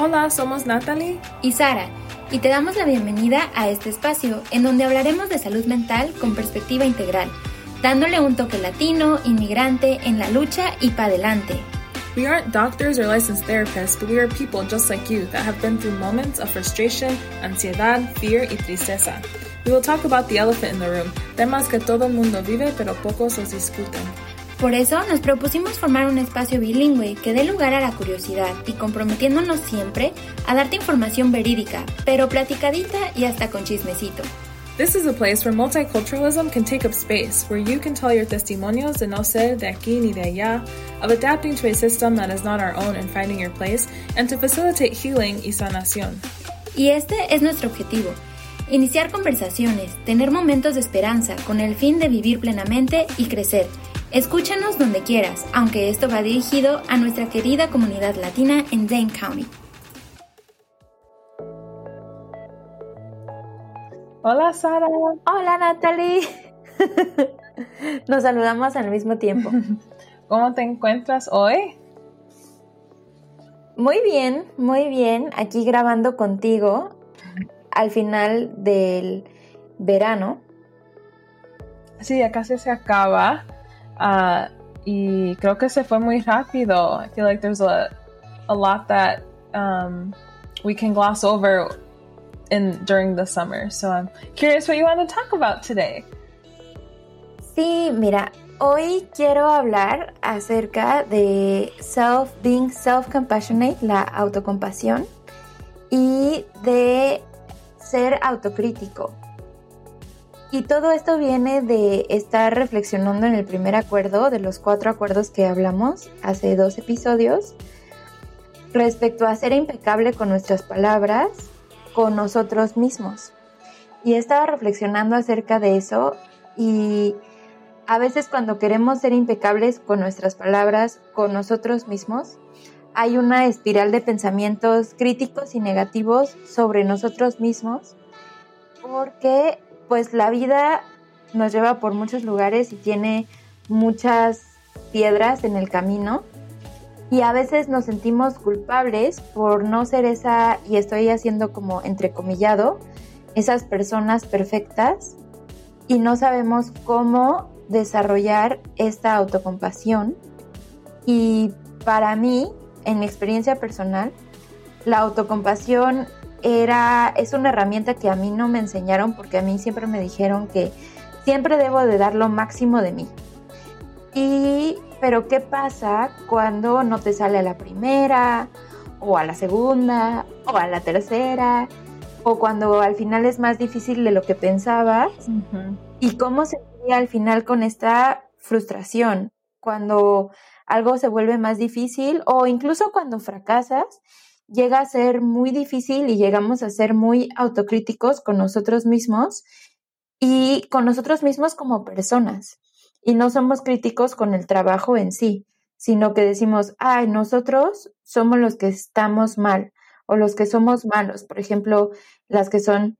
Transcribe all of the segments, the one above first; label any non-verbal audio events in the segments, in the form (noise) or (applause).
Hola, somos Natalie y Sara y te damos la bienvenida a este espacio en donde hablaremos de salud mental con perspectiva integral, dándole un toque latino, inmigrante, en la lucha y para adelante. We aren't doctors or licensed therapists, but we are people just like you that have been through moments of frustration, ansiedad, fear y tristeza. We will talk about the elephant in the room, temas que todo el mundo vive pero pocos los discuten. Por eso nos propusimos formar un espacio bilingüe que dé lugar a la curiosidad y comprometiéndonos siempre a darte información verídica, pero platicadita y hasta con chismecito. This is a place where multiculturalism can take up space, where you can tell your testimonios de no ser de aquí ni de allá, of adapting to a system that is not our own and finding your place, and to facilitate healing y sanación. Y este es nuestro objetivo. Iniciar conversaciones, tener momentos de esperanza con el fin de vivir plenamente y crecer Escúchanos donde quieras, aunque esto va dirigido a nuestra querida comunidad latina en Dane County. Hola Sara. Hola Natalie. Nos saludamos al mismo tiempo. (laughs) ¿Cómo te encuentras hoy? Muy bien, muy bien. Aquí grabando contigo al final del verano. Sí, ya casi se acaba. Uh, y creo que se fue muy rápido. I feel like there's a, a lot that um, we can gloss over in during the summer. So I'm curious what you want to talk about today. Sí, mira, hoy quiero hablar acerca de self being self compassionate, la autocompasión y de ser autocrítico. Y todo esto viene de estar reflexionando en el primer acuerdo, de los cuatro acuerdos que hablamos hace dos episodios, respecto a ser impecable con nuestras palabras, con nosotros mismos. Y estaba reflexionando acerca de eso y a veces cuando queremos ser impecables con nuestras palabras, con nosotros mismos, hay una espiral de pensamientos críticos y negativos sobre nosotros mismos porque pues la vida nos lleva por muchos lugares y tiene muchas piedras en el camino y a veces nos sentimos culpables por no ser esa, y estoy haciendo como entrecomillado, esas personas perfectas y no sabemos cómo desarrollar esta autocompasión. Y para mí, en mi experiencia personal, la autocompasión era, es una herramienta que a mí no me enseñaron porque a mí siempre me dijeron que siempre debo de dar lo máximo de mí. Y, pero ¿qué pasa cuando no te sale a la primera, o a la segunda, o a la tercera, o cuando al final es más difícil de lo que pensabas? ¿Y cómo se ve al final con esta frustración? Cuando algo se vuelve más difícil o incluso cuando fracasas llega a ser muy difícil y llegamos a ser muy autocríticos con nosotros mismos y con nosotros mismos como personas. Y no somos críticos con el trabajo en sí, sino que decimos, ay, nosotros somos los que estamos mal o los que somos malos. Por ejemplo, las que son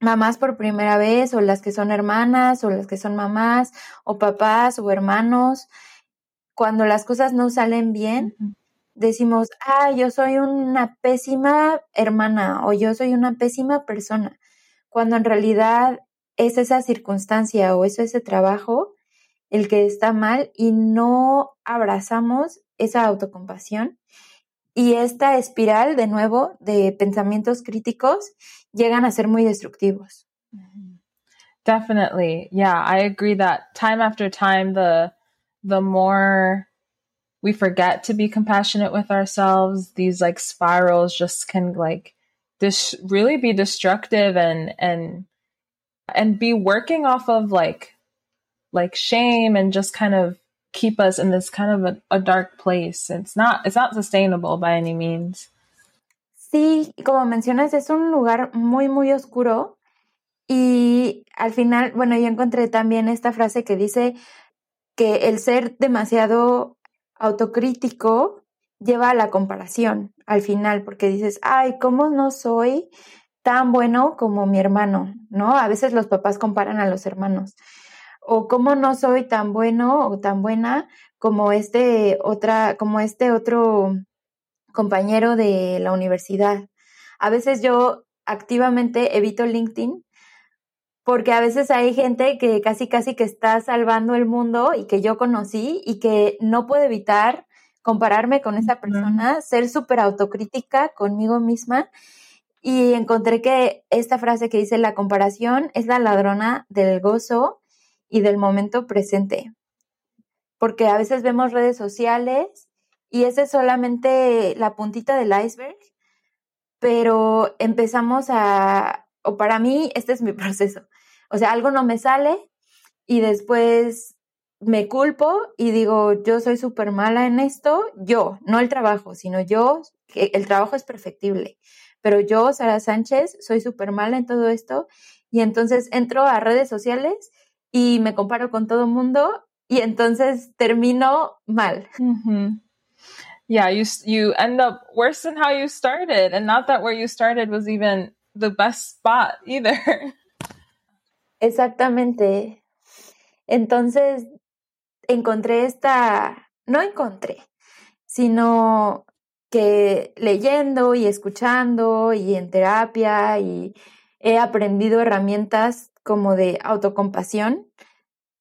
mamás por primera vez o las que son hermanas o las que son mamás o papás o hermanos. Cuando las cosas no salen bien, decimos, ah, yo soy una pésima hermana o yo soy una pésima persona, cuando en realidad es esa circunstancia o es ese trabajo el que está mal y no abrazamos esa autocompasión. Y esta espiral, de nuevo, de pensamientos críticos, llegan a ser muy destructivos. Definitely. Yeah, I agree that time after time, the, the more we forget to be compassionate with ourselves. These like spirals just can like this really be destructive and and and be working off of like like shame and just kind of keep us in this kind of a, a dark place. It's not it's not sustainable by any means. Sí como mencionas es un lugar muy muy oscuro y al final bueno yo encontré también esta frase que dice que el ser demasiado autocrítico lleva a la comparación al final, porque dices, ay, ¿cómo no soy tan bueno como mi hermano? ¿No? A veces los papás comparan a los hermanos. O cómo no soy tan bueno o tan buena como este otra, como este otro compañero de la universidad. A veces yo activamente evito LinkedIn porque a veces hay gente que casi casi que está salvando el mundo y que yo conocí y que no puedo evitar compararme con esa persona, ser súper autocrítica conmigo misma y encontré que esta frase que dice la comparación es la ladrona del gozo y del momento presente. Porque a veces vemos redes sociales y esa es solamente la puntita del iceberg, pero empezamos a, o para mí, este es mi (laughs) proceso. O sea, algo no me sale y después me culpo y digo, yo soy súper mala en esto, yo, no el trabajo, sino yo, el trabajo es perfectible, pero yo, Sara Sánchez, soy súper mala en todo esto y entonces entro a redes sociales y me comparo con todo el mundo y entonces termino mal. Yeah, you you end up worse than how you started, and not that where you started was even the best spot either. (laughs) Exactamente. Entonces, encontré esta, no encontré, sino que leyendo y escuchando y en terapia y he aprendido herramientas como de autocompasión,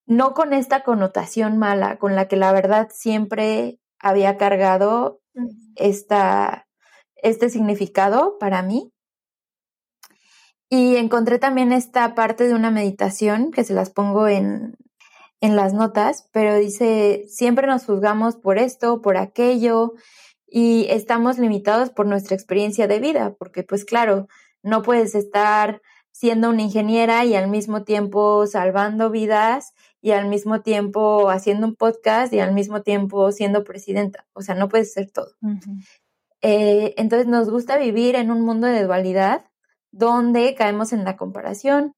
no con esta connotación mala con la que la verdad siempre había cargado esta, este significado para mí, y encontré también esta parte de una meditación que se las pongo en, en las notas, pero dice, siempre nos juzgamos por esto, por aquello, y estamos limitados por nuestra experiencia de vida, porque pues claro, no puedes estar siendo una ingeniera y al mismo tiempo salvando vidas y al mismo tiempo haciendo un podcast y al mismo tiempo siendo presidenta. O sea, no puedes ser todo. Eh, entonces nos gusta vivir en un mundo de dualidad donde caemos en la comparación.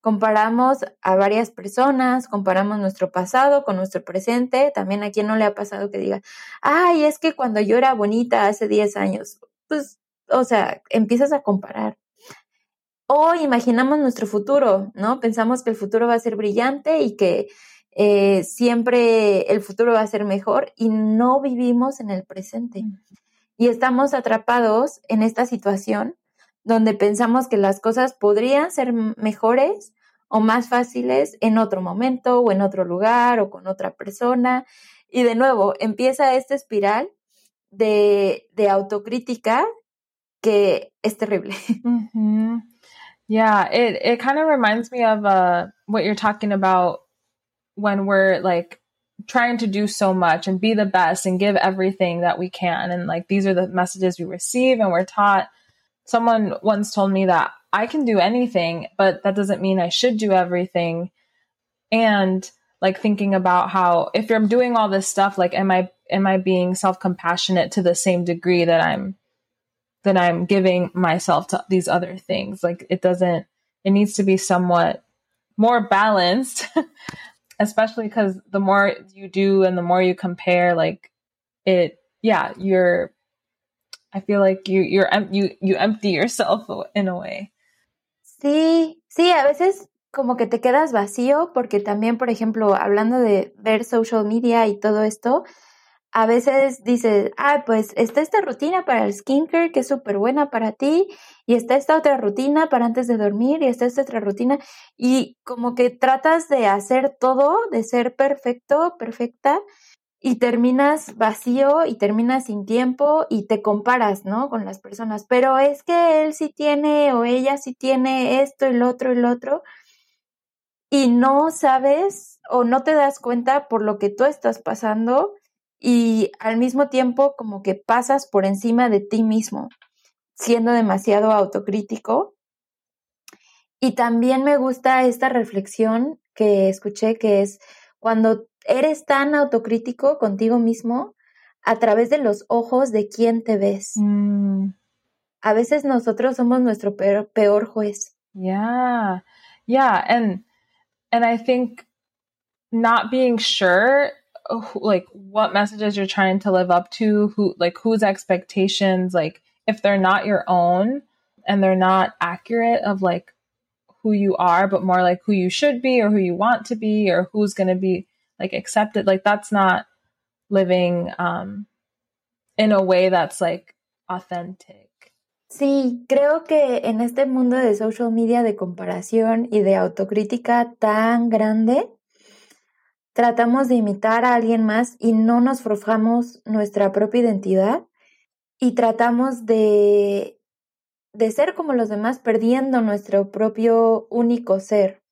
Comparamos a varias personas, comparamos nuestro pasado con nuestro presente. También a quien no le ha pasado que diga, ay, es que cuando yo era bonita hace 10 años, pues, o sea, empiezas a comparar. O imaginamos nuestro futuro, ¿no? Pensamos que el futuro va a ser brillante y que eh, siempre el futuro va a ser mejor y no vivimos en el presente. Y estamos atrapados en esta situación donde pensamos que las cosas podrían ser mejores o más fáciles en otro momento o en otro lugar o con otra persona. Y de nuevo, empieza esta espiral de, de autocrítica que es terrible. (laughs) Mm-hmm. Yeah, it, it kind of reminds me of uh, what you're talking about when we're like trying to do so much and be the best and give everything that we can. And like these are the messages we receive and we're taught someone once told me that I can do anything, but that doesn't mean I should do everything. And like thinking about how if I'm doing all this stuff, like am I am I being self compassionate to the same degree that I'm that I'm giving myself to these other things? Like it doesn't it needs to be somewhat more balanced, (laughs) especially because the more you do and the more you compare, like it yeah, you're I feel like you you're you you empty yourself in a way. Sí, sí, a veces como que te quedas vacío porque también, por ejemplo, hablando de ver social media y todo esto, a veces dices, ah, pues está esta rutina para el skincare que es súper buena para ti y está esta otra rutina para antes de dormir y está esta otra rutina y como que tratas de hacer todo, de ser perfecto, perfecta y terminas vacío y terminas sin tiempo y te comparas, ¿no? Con las personas. Pero es que él sí tiene o ella sí tiene esto lo otro lo otro y no sabes o no te das cuenta por lo que tú estás pasando y al mismo tiempo como que pasas por encima de ti mismo, siendo demasiado autocrítico. Y también me gusta esta reflexión que escuché que es cuando eres tan autocrítico contigo mismo a través de los ojos de quien te ves. Mm. A veces nosotros somos nuestro peor, peor juez. Yeah. Yeah, and and I think not being sure like what messages you're trying to live up to, who like whose expectations like if they're not your own and they're not accurate of like who you are, but more like who you should be or who you want to be or who's going to be like accepted like that's not living um in a way that's like authentic. Sí, creo que en este mundo de social media de comparación y de autocrítica tan grande, tratamos de imitar a alguien más y no nos forjamos nuestra propia identidad y tratamos de, de ser como los demás perdiendo nuestro propio único ser.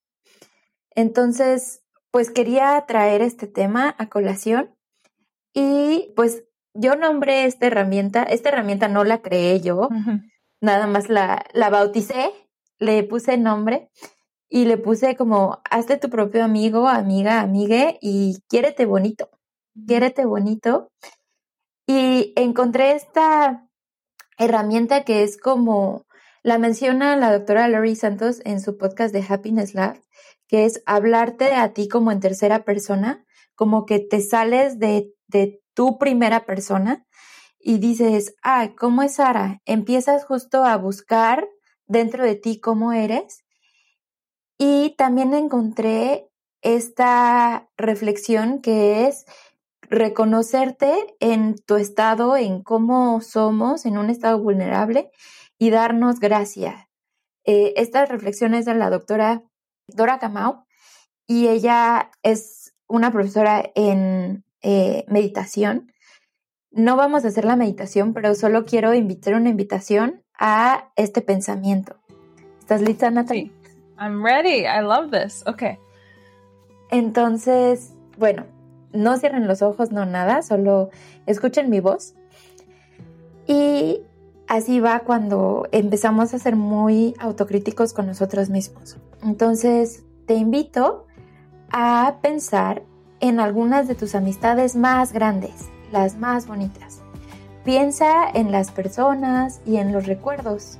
Entonces, pues quería traer este tema a colación y pues yo nombré esta herramienta, esta herramienta no la creé yo, nada más la, la bauticé, le puse nombre y le puse como, hazte tu propio amigo, amiga, amigue y quiérete bonito, quiérete bonito. Y encontré esta herramienta que es como, la menciona la doctora Lori Santos en su podcast de Happiness Lab, que es hablarte a ti como en tercera persona, como que te sales de, de tu primera persona y dices, ah, ¿cómo es Sara? Empiezas justo a buscar dentro de ti cómo eres. Y también encontré esta reflexión que es reconocerte en tu estado, en cómo somos, en un estado vulnerable y darnos gracias. Eh, estas reflexiones de la doctora Dora Camau y ella es una profesora en eh, meditación. No vamos a hacer la meditación, pero solo quiero invitar una invitación a este pensamiento. ¿Estás lista, Natalie? Sí. I'm ready. I love this. Okay. Entonces, bueno, no cierren los ojos, no nada, solo escuchen mi voz. Y así va cuando empezamos a ser muy autocríticos con nosotros mismos. Entonces, te invito a pensar en algunas de tus amistades más grandes, las más bonitas. Piensa en las personas y en los recuerdos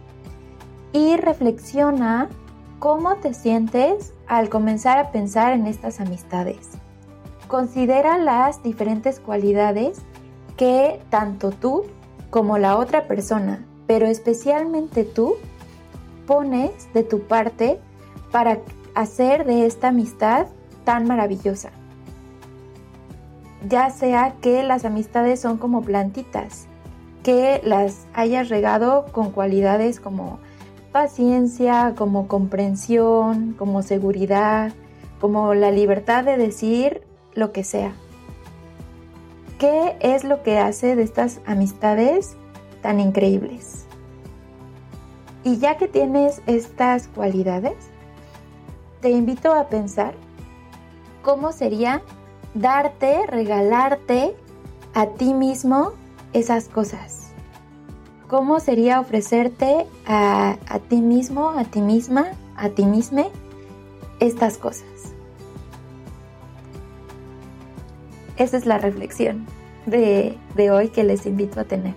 y reflexiona cómo te sientes al comenzar a pensar en estas amistades. Considera las diferentes cualidades que tanto tú como la otra persona, pero especialmente tú, pones de tu parte para hacer de esta amistad tan maravillosa ya sea que las amistades son como plantitas, que las hayas regado con cualidades como paciencia, como comprensión, como seguridad, como la libertad de decir lo que sea. ¿Qué es lo que hace de estas amistades tan increíbles? Y ya que tienes estas cualidades, te invito a pensar cómo sería darte, regalarte a ti mismo esas cosas. ¿Cómo sería ofrecerte a, ti mismo, a ti misma, a ti misma estas cosas? Esa es la reflexión de, hoy que les invito a tener.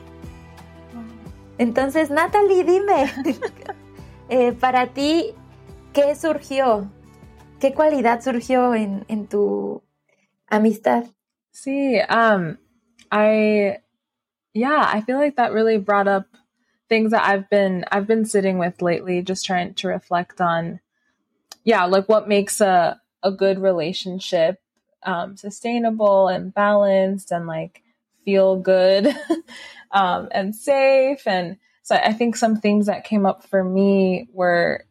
Entonces, Natalie, dime, (laughs) eh, para ti, ¿qué surgió? ¿Qué cualidad surgió en, en, tu, amistad. See, um, I, yeah, I feel like that really brought up things that I've been I've been sitting with lately, just trying to reflect on, yeah, like what makes a a good relationship um, sustainable and balanced and like feel good (laughs) um, and safe. And so I think some things that came up for me were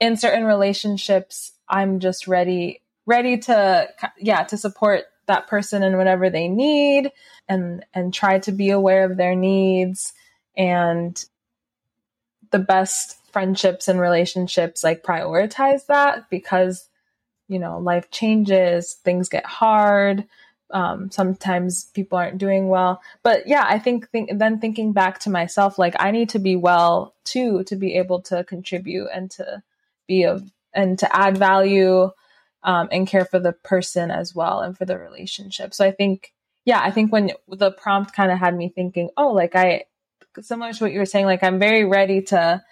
in certain relationships, I'm just ready ready to yeah to support that person in whatever they need and and try to be aware of their needs and the best friendships and relationships like prioritize that because you know life changes things get hard um, sometimes people aren't doing well. But yeah i think, think then thinking back to myself like i need to be well too to be able to contribute and to be of and to add value um, and care for the person as well and for the relationship. So I think, yeah, I think when the prompt kind of had me thinking, oh, like I, similar to what you were saying, like I'm very ready to,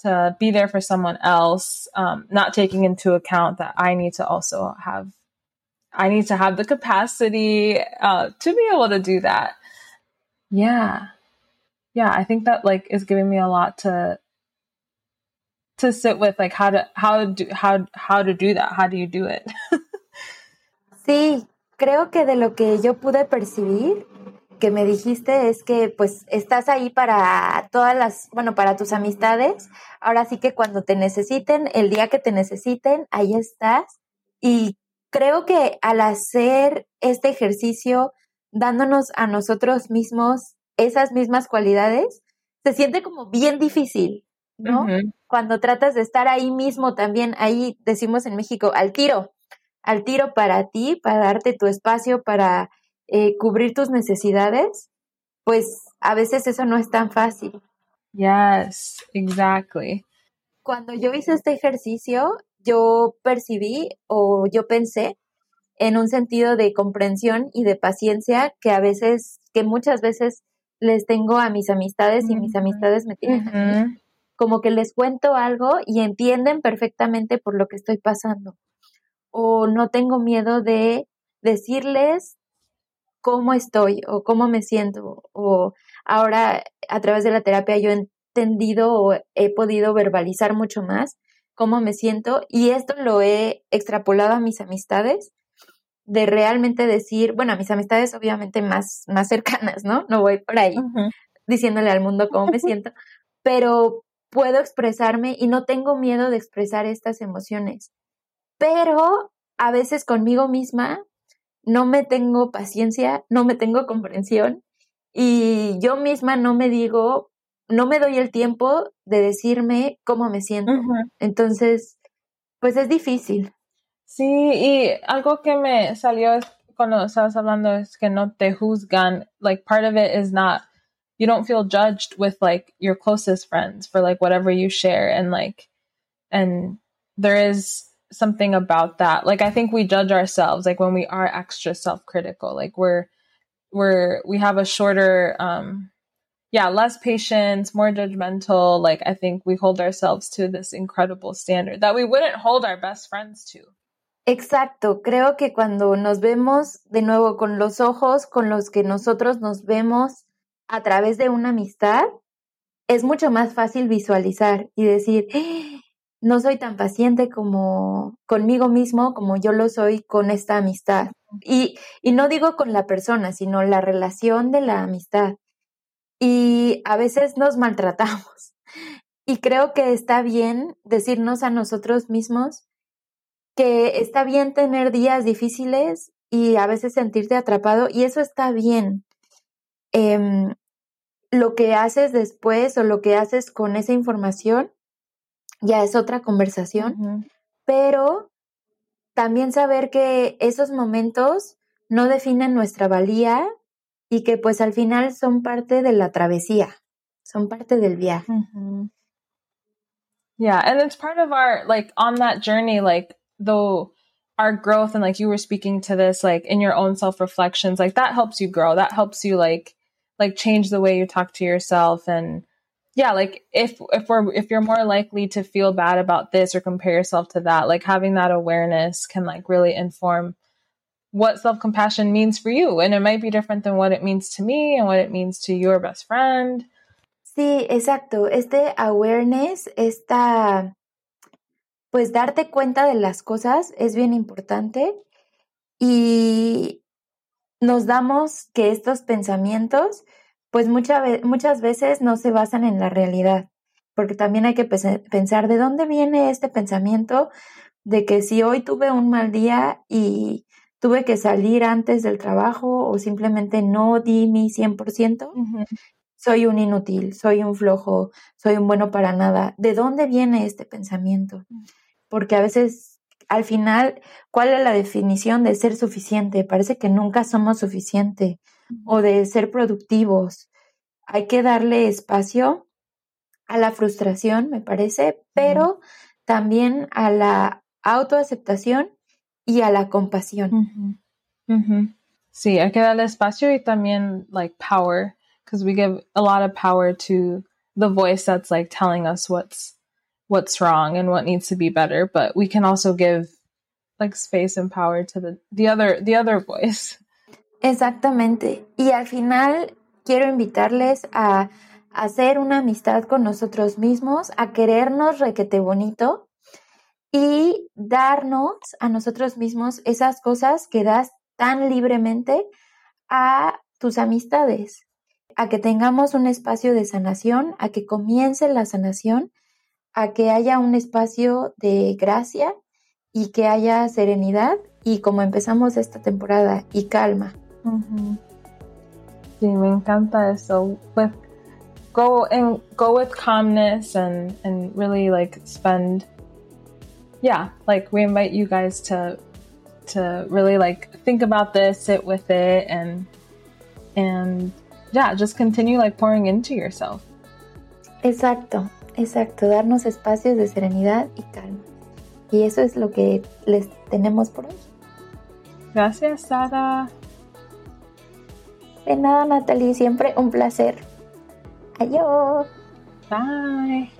to be there for someone else, um, not taking into account that I need to also have, I need to have the capacity uh, to be able to do that. Yeah. Yeah, I think that like is giving me a lot to to sit with like how to how do how how to do that how do you do it (laughs) sí creo que de lo que yo pude percibir que me dijiste es que pues estás ahí para todas las, bueno, para tus amistades. Ahora sí que cuando te necesiten, el día que te necesiten, ahí estás. Y creo que al hacer este ejercicio, dándonos a nosotros mismos esas mismas cualidades, se siente como bien difícil, ¿no? Cuando tratas de estar ahí mismo también, ahí decimos en México, al tiro, al tiro para ti, para darte tu espacio, para eh, cubrir tus necesidades, pues a veces eso no es tan fácil. Yes, exactly. Cuando yo hice este ejercicio, yo percibí o yo pensé en un sentido de comprensión y de paciencia que a veces, que muchas veces les tengo a mis amistades y mis amistades me tienen a mí. Como que les cuento algo y entienden perfectamente por lo que estoy pasando. O no tengo miedo de decirles cómo estoy o cómo me siento. O ahora a través de la terapia yo he entendido o he podido verbalizar mucho más cómo me siento y esto lo he extrapolado a mis amistades de realmente decir, bueno, a mis amistades obviamente más, más cercanas, ¿no? No voy por ahí diciéndole al mundo cómo me (laughs) siento, pero puedo expresarme y no tengo miedo de expresar estas emociones. Pero a veces conmigo misma no me tengo paciencia, no me tengo comprensión y yo misma no me digo, no me doy el tiempo de decirme cómo me siento. Entonces, pues es difícil. Sí, y algo que me salió cuando estabas hablando es que no te juzgan. Like part of it is not you don't feel judged with like your closest friends for like whatever you share and like and there is something about that. Like I think we judge ourselves like when we are extra self-critical. Like we're we're we have a shorter um yeah, less patience, more judgmental. Like I think we hold ourselves to this incredible standard that we wouldn't hold our best friends to. Exacto, creo que cuando nos vemos de nuevo con los ojos con los que nosotros nos vemos a través de una amistad, es mucho más fácil visualizar y decir, ¡Ah! no soy tan paciente como conmigo mismo como yo lo soy con esta amistad. Y, y no digo con la persona, sino la relación de la amistad. Y a veces nos maltratamos. Y creo que está bien decirnos a nosotros mismos, que está bien tener días difíciles y a veces sentirte atrapado y eso está bien. Em, lo que haces después o lo que haces con esa información ya es otra conversación, pero también saber que esos momentos no definen nuestra valía y que pues al final son parte de la travesía, son parte del viaje. Yeah, and it's part of our like on that journey like though our growth and like you were speaking to this like in your own self reflections like that helps you grow that helps you like like change the way you talk to yourself. And yeah like if if we're if you're more likely to feel bad about this or compare yourself to that like having that awareness can like really inform what self-compassion means for you. And it might be different than what it means to me and what it means to your best friend. Sí, exacto. Este awareness, esta pues darte cuenta de las cosas es bien importante. Y nos damos que estos pensamientos, pues muchas veces no se basan en la realidad, porque también hay que pensar de dónde viene este pensamiento de que si hoy tuve un mal día y tuve que salir antes del trabajo o simplemente no di mi 100%, soy un inútil, soy un flojo, soy un bueno para nada. ¿De dónde viene este pensamiento? porque a veces al final, ¿cuál es la definición de ser suficiente? Parece que nunca somos suficiente o de ser productivos. Hay que darle espacio a la frustración, me parece, pero también a la autoaceptación y a la compasión. Sí, hay que darle espacio y también like power, because we give a lot of power to the voice that's like telling us what's what's wrong and what needs to be better, but we can also give like space and power to the, the other the other voice. (laughs) Exactamente. Y al final quiero invitarles a hacer una amistad con nosotros mismos, a querernos requete bonito y darnos a nosotros mismos esas cosas que das tan libremente a tus amistades, a que tengamos un espacio de sanación, a que comience la sanación, a que haya un espacio de gracia y que haya serenidad y como empezamos esta temporada y calma. Sí, me encanta eso. With go and go with calmness and and really like spend yeah, like we invite you guys to to really like think about this, sit with it and and yeah, just continue like pouring into yourself. Exacto, exacto, darnos espacios de serenidad y calma. Y eso es lo que les tenemos por hoy. Gracias, Sara. De nada, Natalie, siempre un placer. Adiós. Bye.